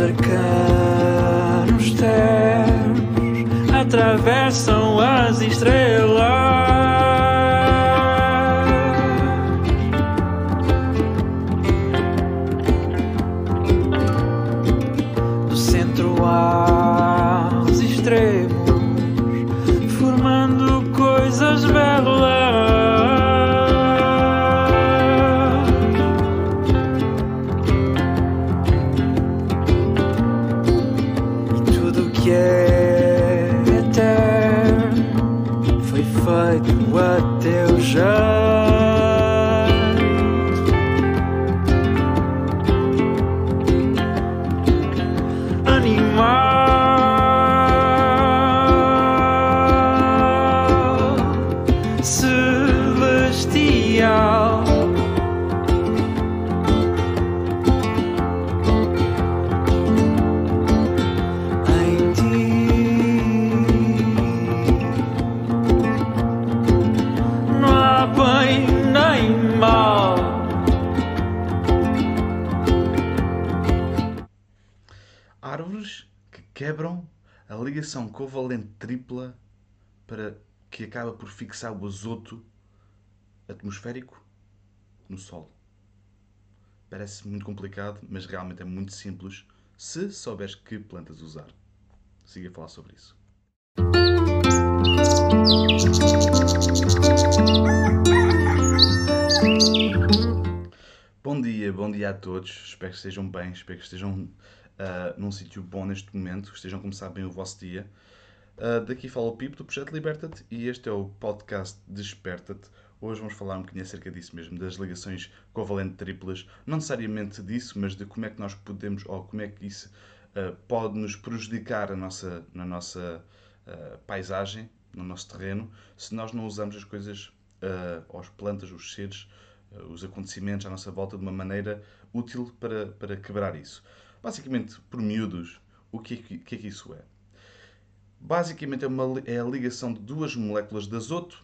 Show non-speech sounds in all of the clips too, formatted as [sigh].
arcanos ternos atravessam as estrelas. Ligação covalente tripla para que acaba por fixar o azoto atmosférico no solo. Parece muito complicado, mas realmente é muito simples se souberes que plantas usar. Siga a falar sobre isso. Bom dia, bom dia a todos. Espero que estejam bem, espero que estejam ah, num sítio bom neste momento, que estejam a começar bem o vosso dia. Ah, daqui fala o Pipo do Projeto Liberta-te e este é o podcast Desperta-te. Hoje vamos falar um bocadinho acerca disso mesmo, das ligações covalente triplas. Não necessariamente disso, mas de como é que nós podemos, ou como é que isso ah, pode nos prejudicar a nossa, na nossa paisagem, no nosso terreno, se nós não usamos as coisas, uh, as plantas, os seres, uh, os acontecimentos à nossa volta de uma maneira útil para, para quebrar isso. Basicamente, por miúdos, o que é que, que, é que isso é? Basicamente é, uma, é a ligação de duas moléculas de azoto,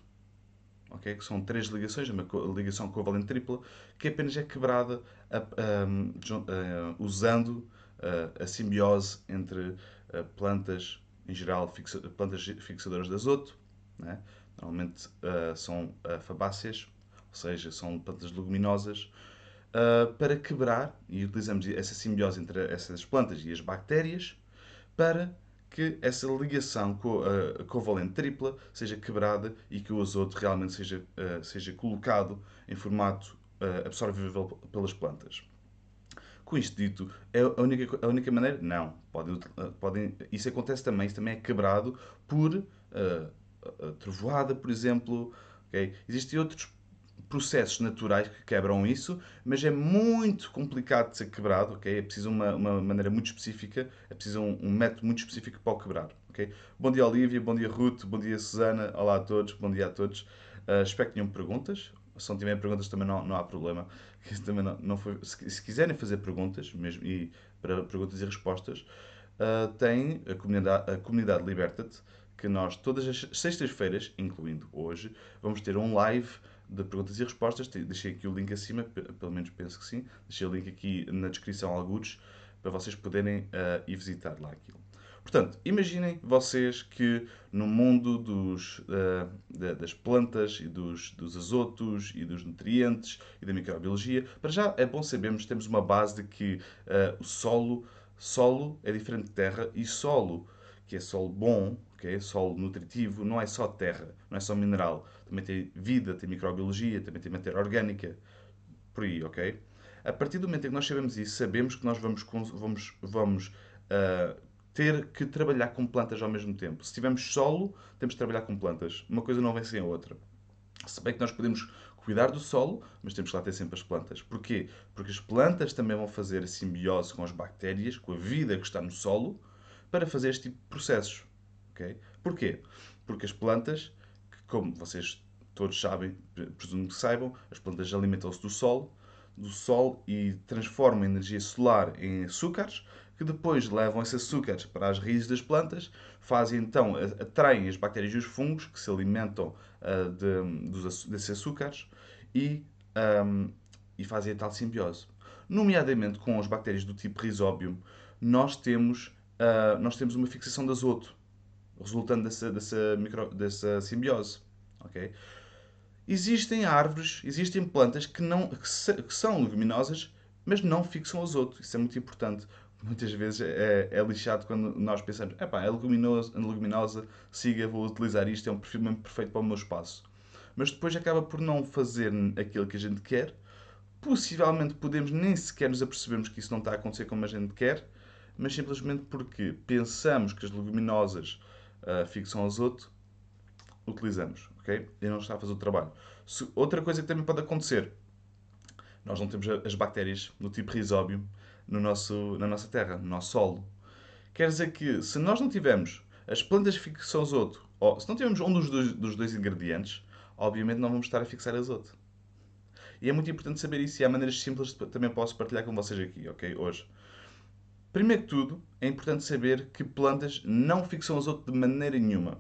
okay? que são três ligações, uma ligação covalente tripla, que apenas é quebrada a, a, a, usando a simbiose entre plantas em geral, fixa, plantas fixadoras de azoto, né? normalmente são fabáceas, ou seja, são plantas leguminosas, uh, para quebrar, e utilizamos essa simbiose entre essas plantas e as bactérias, para que essa ligação co covalente tripla seja quebrada e que o azoto realmente seja, seja colocado em formato absorvível pelas plantas. Com isto dito, é a única, a única maneira? Não. Podem, podem, isso acontece também, isso também é quebrado por uh, trovoada, por exemplo. Okay? Existem outros processos naturais que quebram isso, mas é muito complicado de ser quebrado. Okay? É preciso uma, uma maneira muito específica, é preciso um, um método muito específico para o quebrar. Okay? Bom dia, Olivia, bom dia, Ruth, bom dia, Susana, olá a todos, bom dia a todos. Uh, espero que tenham perguntas. Se não tiverem perguntas também não, não há problema. [laughs] Também não, não foi, se, se, quiserem fazer perguntas, mesmo e para perguntas e respostas, uh, tem a comunidade, a comunidade Liberta-te, que nós todas as sextas-feiras, incluindo hoje, vamos ter um live de perguntas e respostas. Deixei aqui o link acima, pelo menos penso que sim. Deixei o link aqui na descrição, alguns, para vocês poderem uh, ir visitar lá aquilo. Portanto, imaginem vocês que no mundo dos, uh, das plantas e dos, dos, azotos e dos nutrientes e da microbiologia, para já é bom sabermos, temos uma base de que uh, o solo, solo é diferente de terra e solo, que é solo bom, que é solo nutritivo, não é só terra, não é só mineral. Também tem vida, tem microbiologia, também tem matéria orgânica, por aí, ok? A partir do momento em que nós sabemos isso, sabemos que nós vamos, vamos, vamos uh, ter que trabalhar com plantas ao mesmo tempo. Se tivermos solo, temos que trabalhar com plantas. Uma coisa não vem sem a outra. Se bem que nós podemos cuidar do solo, mas temos que lá ter sempre as plantas. Porquê? Porque as plantas também vão fazer a simbiose com as bactérias, com a vida que está no solo, para fazer este tipo de processos. Okay? Porquê? Porque as plantas, como vocês todos sabem, presumo que saibam, as plantas alimentam-se do sol, do sol e transformam a energia solar em açúcares, que depois levam esses açúcares para as raízes das plantas, fazem então, atraem as bactérias e os fungos que se alimentam uh, de, dos, desses açúcares e, um, e fazem a tal simbiose. Nomeadamente com as bactérias do tipo Rhizobium, nós temos, ah, nós temos uma fixação de azoto, resultando dessa, dessa, micro, dessa simbiose. ok? Existem árvores, existem plantas que, não, que, se- que são leguminosas, mas não fixam azoto. Isso é muito importante. Muitas vezes é, é lixado quando nós pensamos, epá, é leguminosa, é leguminosa, siga, vou utilizar isto, é um perfil perfeito para o meu espaço. Mas depois acaba por não fazer aquilo que a gente quer. Possivelmente podemos nem sequer nos apercebermos que isso não está a acontecer como a gente quer, mas simplesmente porque pensamos que as leguminosas ah, fixam azoto, utilizamos, ok? E não está a fazer o trabalho. Se- outra coisa que também pode acontecer, nós não temos as bactérias do tipo risóbio no nosso, na nossa terra, no nosso solo. Quer dizer que se nós não tivermos as plantas fixam azoto, ou se não tivermos um dos dois, dos dois ingredientes, obviamente não vamos estar a fixar azoto. E é muito importante saber isso e há maneiras simples que também posso partilhar com vocês aqui, ok? Hoje. Primeiro que tudo, é importante saber que plantas não fixam azoto de maneira nenhuma.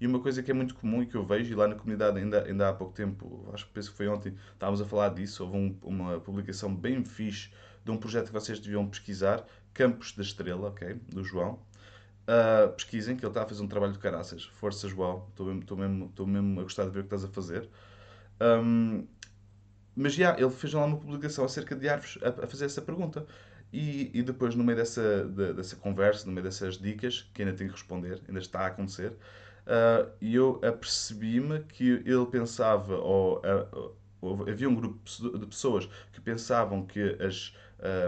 E uma coisa que é muito comum e que eu vejo, e lá na comunidade ainda, ainda há pouco tempo, acho que penso que foi ontem, estávamos a falar disso, houve um- uma publicação bem fixe de um projeto que vocês deviam pesquisar, Campos da Estrela, ok? Do João. Uh, pesquisem, que ele está a fazer um trabalho de caraças. Força, João. Estou mesmo, estou mesmo, estou mesmo a gostar de ver o que estás a fazer. Um, mas já, ele fez lá uma publicação acerca de árvores a, a fazer essa pergunta. E, e depois, no meio dessa, de- dessa conversa, no meio dessas dicas, que ainda tenho que responder, ainda está a acontecer, uh, eu apercebi-me que ele pensava, ou, uh, houve- havia um grupo de pessoas que pensavam que as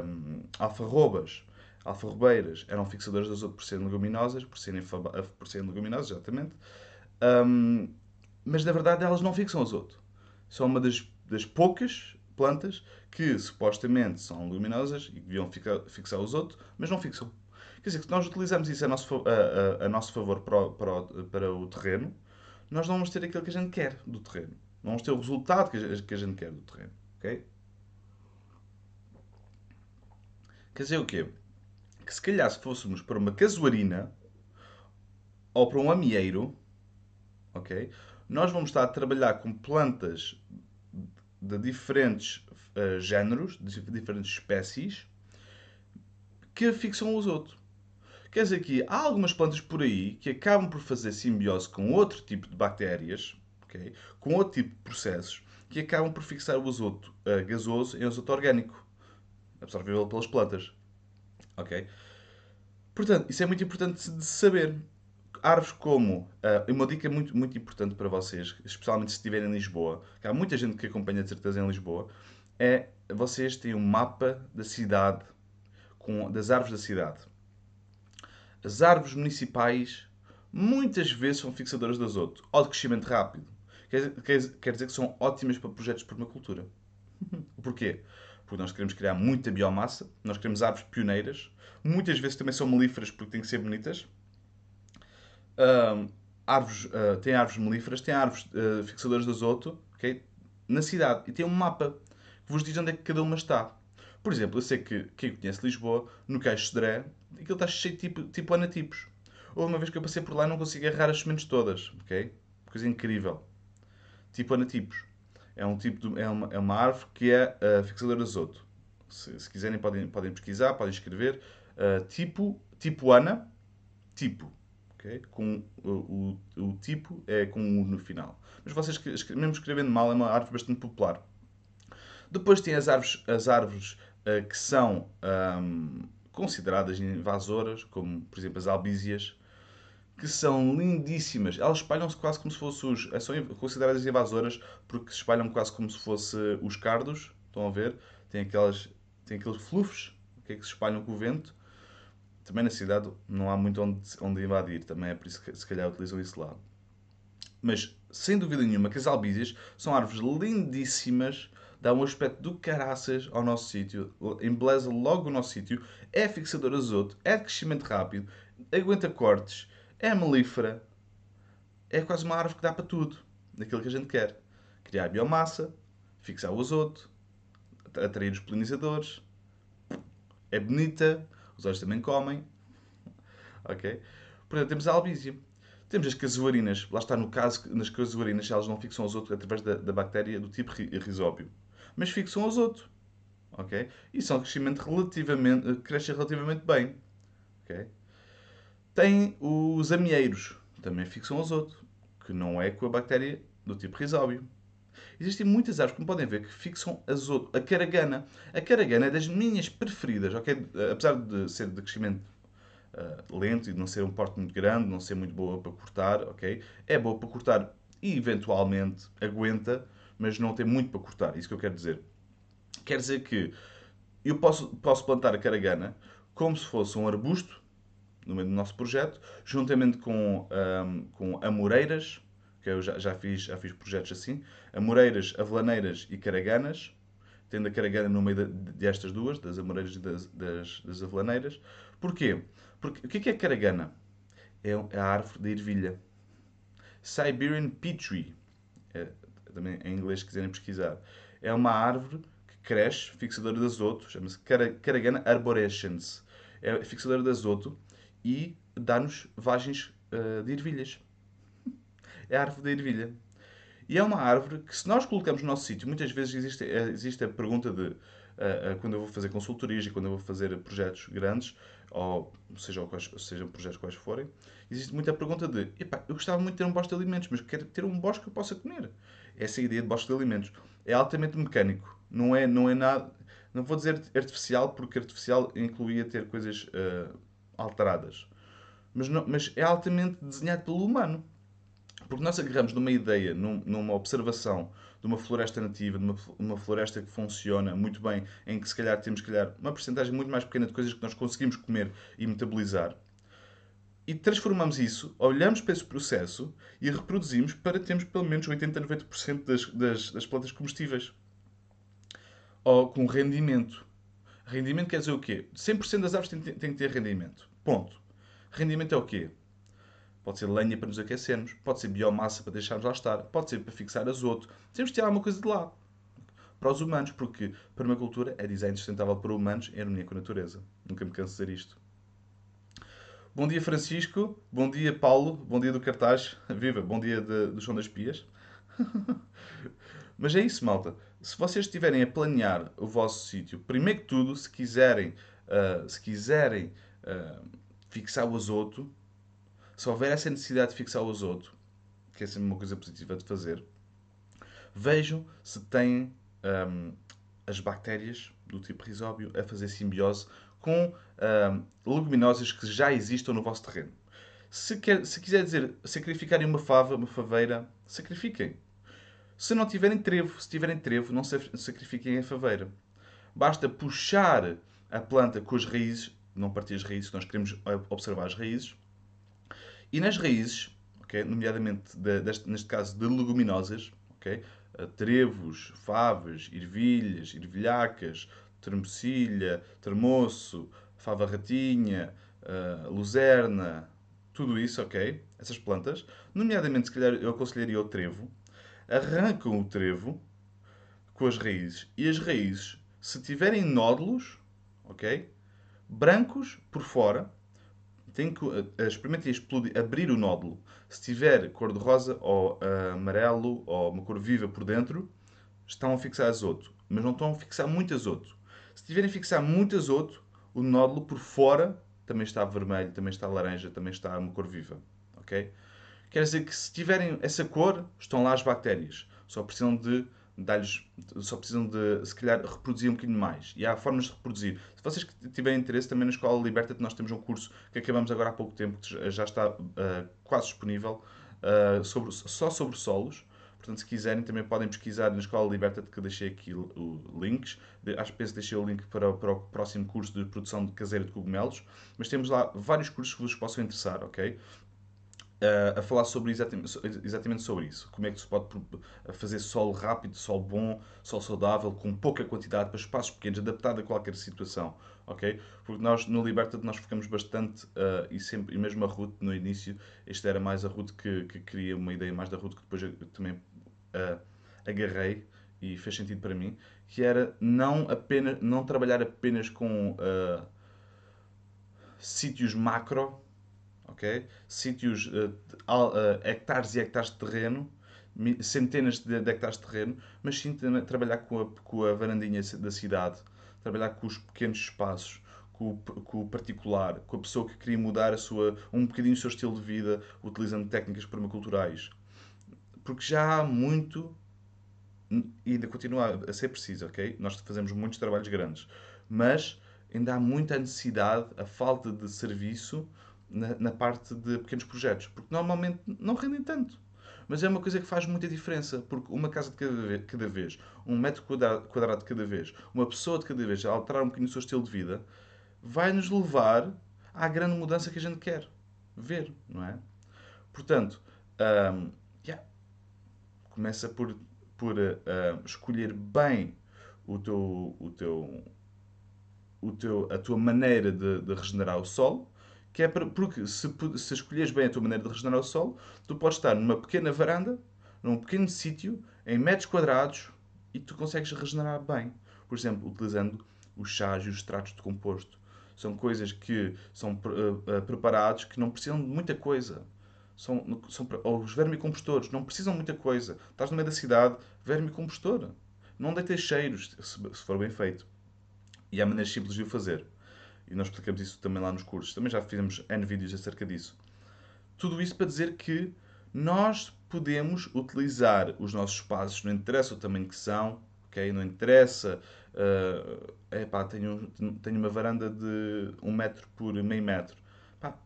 um, alfarrobas, alfarrobeiras, eram fixadoras de azoto por serem leguminosas, por serem, por serem leguminosas, exatamente. Um, mas na verdade elas não fixam azoto. São uma das, das poucas plantas que supostamente são luminosas e deviam fixar o azoto, mas não fixam. Quer dizer, que se nós utilizarmos isso a nosso, a, a- a nosso favor para o, para, o, para o terreno, nós não vamos ter aquilo que a gente quer do terreno. Não vamos ter o resultado que a, que a gente quer do terreno. Ok? Quer dizer o quê? Que se calhar se fôssemos para uma casuarina ou para um amieiro, ok? Nós vamos estar a trabalhar com plantas de diferentes eh, géneros, de diferentes espécies, que fixam o azoto. Quer dizer que há algumas plantas por aí que acabam por fazer simbiose com outro tipo de bactérias, ok? com outro tipo de processos, que acabam por fixar o azoto eh, gasoso em azoto orgânico, absorvível pelas plantas. Ok? Portanto, isso é muito importante de saber. Árvores como. Uh, uma dica muito, muito importante para vocês, especialmente se estiverem em Lisboa, que há muita gente que acompanha de certeza em Lisboa, é vocês têm um mapa da cidade, com, das árvores da cidade. As árvores municipais muitas vezes são fixadoras de azoto ou de crescimento rápido. Quer, quer, quer dizer que são ótimas para projetos de permacultura. [laughs] Porquê? Porque nós queremos criar muita biomassa, nós queremos árvores pioneiras, muitas vezes também são melíferas porque têm que ser bonitas. Árvores, ah, tem árvores melíferas, tem árvores ah, fixadoras de azoto ok? na cidade e tem um mapa que vos diz onde é que cada uma está. Por exemplo, eu sei que quem conhece Lisboa, no Caixo de Dré, aquilo está cheio de tipo, tipo anatipos. Houve uma vez que eu passei por lá e não consegui agarrar as sementes todas, ok? Coisa incrível. Tipo anatipos. É, um tipo de- é, uma, é uma árvore que é ah, fixadora de azoto. Se, se quiserem podem, podem pesquisar, podem escrever. Ah, tipo, tipo ana, tipo. Ok? Com o, o, o tipo é com um no final. Mas vocês, que- mesmo escrevendo mal, é uma árvore bastante popular. Depois tem as árvores, as árvores ah, que são ahm, consideradas invasoras, como por exemplo as albízias, que são lindíssimas. Elas espalham-se quase como se fossem os. eh, São consideradas invasoras porque se espalham quase como se fossem os cardos. Estão a ver? Tem, aquelas, tem aqueles fluffs ok, que se espalham com o vento. Também na cidade não há muito onde, onde invadir. Também é por isso que se calhar utilizam isso lá. Mas sem dúvida nenhuma que as albízias são árvores lindíssimas. Dá um aspecto do caraças ao nosso sítio, embeleza logo o nosso sítio, é fixador azoto, é de crescimento rápido, aguenta cortes, é melífera, é quase uma árvore que dá para tudo, daquilo que a gente quer. Criar biomassa, fixar o azoto, atrair os polinizadores, é bonita, os olhos também comem, ok? Portanto, temos a albízia. Temos as casuarinas, lá está no caso, nas casuarinas elas não fixam azoto através da, da bactéria do tipo ri- risóbio, mas fixam azoto, ok? E são crescimento relativamente, crescem relativamente bem. ok? Tem os amieiros, também fixam azoto, que não é com a bactéria do tipo Rhizóbio. Existem muitas árvores, como podem ver, que fixam azoto. A caragana. A caragana é das minhas preferidas, ok? Apesar de ser de crescimento uh, lento e de não ser um porte muito grande, não ser muito boa para cortar, ok? É boa para cortar e eventualmente aguenta, mas não tem muito para cortar. Isso que eu quero dizer. Quer dizer que eu posso, posso plantar a caragana como se fosse um arbusto no meio do nosso projeto, juntamente com, um, com amoreiras, que eu já, já, fiz, já fiz projetos assim, amoreiras, avelaneiras e caraganas, tendo a caragana no meio de, destas duas, das amoreiras e das, das, das avelaneiras. Porquê? Porque o que é, é caragana? É a árvore da ervilha. Siberian Peach Tree, é, também em inglês se quiserem pesquisar, é uma árvore que cresce, fixadora de azoto, chama-se Caragana arborescens. É fixadora de azoto e dá-nos vagens uh, de ervilhas. É a árvore da ervilha. E é uma árvore que, se nós colocamos no nosso sítio, muitas vezes existe, eh, existe a pergunta de, uh, uh, quando eu vou fazer consultorias e quando eu vou fazer projetos grandes, ou seja, ou quais, sejam projetos quais forem, existe muita pergunta de, epá, eu gostava muito de ter um bosque de alimentos, mas quero ter um bosque que eu possa comer. Essa é a ideia de bosque de alimentos. É altamente mecânico. Não é, não é nada, não vou dizer artificial, porque artificial incluía ter coisas uh, alteradas. Mas, não, mas é altamente desenhado pelo humano. Porque nós agarramos numa ideia, num, numa observação de uma floresta nativa, de uma, uma, floresta que funciona muito bem, em que se calhar temos calhar, uma porcentagem muito mais pequena de coisas que nós conseguimos comer e metabolizar. E transformamos isso, olhamos para esse processo e reproduzimos para termos pelo menos 80 a 90% das, das, das plantas comestíveis. Ou com rendimento. Rendimento quer dizer o quê? 100% das árvores têm, têm que ter rendimento. Ponto. Rendimento é o quê? Pode ser lenha para nos aquecermos, pode ser biomassa para deixarmos lá estar, pode ser para fixar azoto. Temos que tirar alguma coisa de lá. Para os humanos, porque permacultura é design sustentável para humanos em harmonia com a natureza. Nunca me canso de dizer isto. Bom dia, Francisco. Bom dia, Paulo. Bom dia do cartaz. [laughs] Viva. Bom dia de, do chão das pias. [laughs] Mas é isso, malta. Se vocês estiverem a planear o vosso sítio, primeiro que tudo, se quiserem, uh, se quiserem uh, fixar o azoto, se houver essa necessidade de fixar o azoto, que é sempre uma coisa positiva de fazer, vejam se têm um, as bactérias do tipo risóbio a fazer simbiose com um, leguminosas que já existam no vosso terreno. Se, quer, se quiser dizer sacrificarem uma fava, uma faveira, sacrifiquem. Se não tiverem trevo, se tiverem trevo, não sacrifiquem a faveira. Basta puxar a planta com as raízes, não partir as raízes, nós queremos observar as raízes, e nas raízes, okay, nomeadamente de, deste, neste caso de leguminosas, okay, eh, trevos, favas, ervilhas, ervilhacas, termocilha, termoço, fava ratinha, uh, luzerna, tudo isso, ok? Essas plantas, nomeadamente, se calhar eu aconselharia o trevo, arrancam o trevo com as raízes e as raízes, se tiverem nódulos, ok? Brancos por fora, tem que uh, experimentem explodir, abrir o nódulo. Se tiver cor-de-rosa ou uh, amarelo ou uma cor viva por dentro, estão a fixar azoto. Mas não estão a fixar muito azoto. Se tiverem a fixar muito azoto, o nódulo por fora também está vermelho, também está laranja, também está uma cor viva. Ok? Quer dizer que se tiverem essa cor, estão lá as bactérias. Só precisam de dar-lhes, só precisam de, se calhar, reproduzir um bocadinho mais. E há formas de reproduzir. Se vocês tiverem interesse, também na Escola Liberta nós temos um curso que acabamos agora há pouco tempo, que já está uh, quase disponível, uh, sobre, só sobre solos. Portanto, se quiserem, também podem pesquisar na Escola Liberta que deixei aqui links. Acho que deixei o link para, para o próximo curso de produção de caseira de cogumelos. Mas temos lá vários cursos que vos possam interessar, ok? A falar sobre exatamente, exatamente sobre isso. Como é que se pode fazer sol rápido, sol bom, sol saudável, com pouca quantidade, para espaços pequenos, adaptado a qualquer situação. ok? Porque nós, no Liberta, nós ficamos bastante, uh, e, sempre, e mesmo a Ruth, no início, esta era mais a Ruth que, que queria uma ideia mais da Ruth, que depois eu também uh, agarrei e fez sentido para mim, que era não, apenas, não trabalhar apenas com uh, sítios macro, ok? Sítios, uh, uh, hectares e hectares de terreno, centenas de, de hectares de terreno, mas sim trabalhar com a, com a varandinha da cidade, trabalhar com os pequenos espaços, com o, com o particular, com a pessoa que queria mudar a sua, um bocadinho o seu estilo de vida utilizando técnicas permaculturais. Porque já há muito e ainda continua a ser preciso, ok? Nós fazemos muitos trabalhos grandes, mas ainda há muita necessidade, a falta de serviço na, na parte de pequenos projetos, porque normalmente não rendem tanto. Mas é uma coisa que faz muita diferença, porque uma casa de cada vez, cada vez um metro quadrado de cada vez, uma pessoa de cada vez alterar um bocadinho o seu estilo de vida, vai nos levar à grande mudança que a gente quer ver, não é? Portanto, um, yeah. começa por, por uh, escolher bem o teu, o teu, o teu, a tua maneira de, de regenerar o solo, que é porque se, se escolheres bem a tua maneira de regenerar o solo, tu podes estar numa pequena varanda, num pequeno sítio, em metros quadrados, e tu consegues regenerar bem. Por exemplo, utilizando os chás e os extratos de composto. São coisas que são uh, preparados que não precisam de muita coisa. São, são, ou os vermicompostores não precisam de muita coisa. Estás no meio da cidade, vermicompostor. Não deites cheiros, se, se for bem feito. E há maneiras simples de o fazer e nós explicamos isso também lá nos cursos. Também já fizemos N vídeos acerca disso. Tudo isso para dizer que nós podemos utilizar os nossos espaços, não interessa o tamanho que são, ok? Não interessa. Uh, epá, tenho, tenho uma varanda de um metro por meio metro.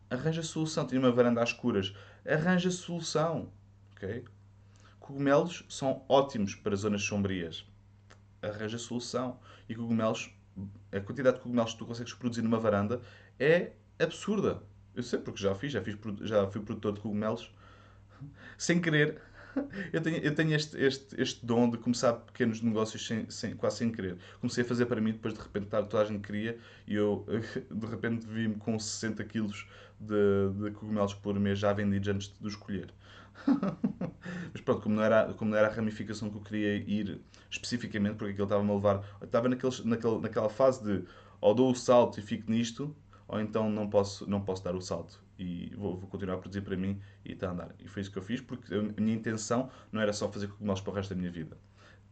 Arranja solução. Tenho uma varanda às escuras. Arranja solução, ok? Cogumelos são ótimos para zonas sombrias. Arranja solução. E cogumelos a quantidade de cogumelos que tu consegues produzir numa varanda é absurda. Eu sei porque já fiz, já, fiz, já fui produtor de cogumelos [laughs] sem querer. [laughs] Eu tenho, eu tenho este, este, este dom de começar pequenos negócios sem, sem, quase sem querer. Comecei a fazer para mim, depois de repente toda a gente queria e eu [laughs] de repente vi-me com 60 quilos de, de cogumelos por mês já vendidos antes de os escolher. [laughs] Mas pronto, como não, era, como não era a ramificação que eu queria ir especificamente, porque aquilo estava-me a levar. estava naqueles, naquele, naquela fase de ou dou o salto e fico nisto, ou então não posso, não posso dar o salto e vou, vou, continuar a produzir para mim e está a andar. E foi isso que eu fiz, porque a minha intenção não era só fazer cogumelos para o resto da minha vida.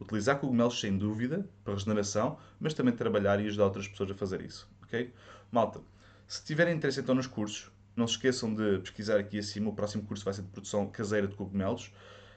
Utilizar cogumelos sem dúvida para regeneração, mas também trabalhar e ajudar outras pessoas a fazer isso. Ok? Malta, se tiverem interesse então nos cursos, não se esqueçam de pesquisar aqui acima. O próximo curso vai ser de produção caseira de cogumelos.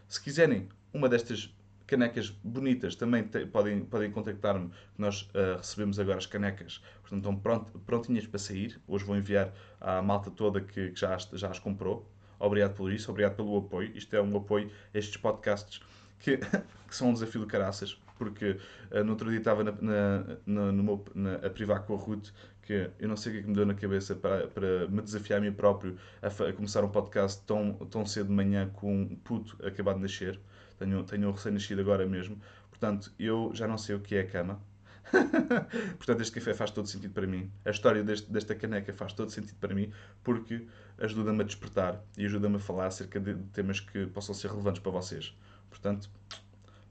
Se quiserem uma destas canecas bonitas, também te, podem, podem contactar-me, nós uh, recebemos agora as canecas, portanto estão pront, prontinhas para sair. Hoje vou enviar à malta toda que, que já, as, já as comprou. Obrigado por isso, obrigado pelo apoio. Isto é um apoio a estes podcasts que, [laughs] que são um desafio do caraças, porque uh, no outro dia estava na, na, na, meu, na, a privar com a Ruth que eu não sei o que, é que me deu na cabeça para, para me desafiar a mim próprio a, a, começar um podcast tão, tão cedo de manhã com um puto acabado de nascer. Tenho, tenho um recém-nascido agora mesmo. Portanto, eu já não sei o que é a cama. [laughs] Portanto, este café faz todo sentido para mim. A história deste, desta caneca faz todo sentido para mim porque ajuda-me a despertar e ajuda-me a falar acerca de temas que possam ser relevantes para vocês. Portanto,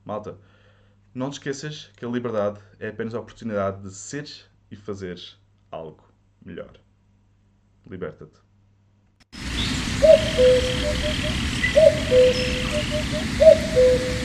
malta, não te esqueças que a liberdade é apenas a oportunidade de seres e fazeres algo melhor. Liberta-te. [laughs]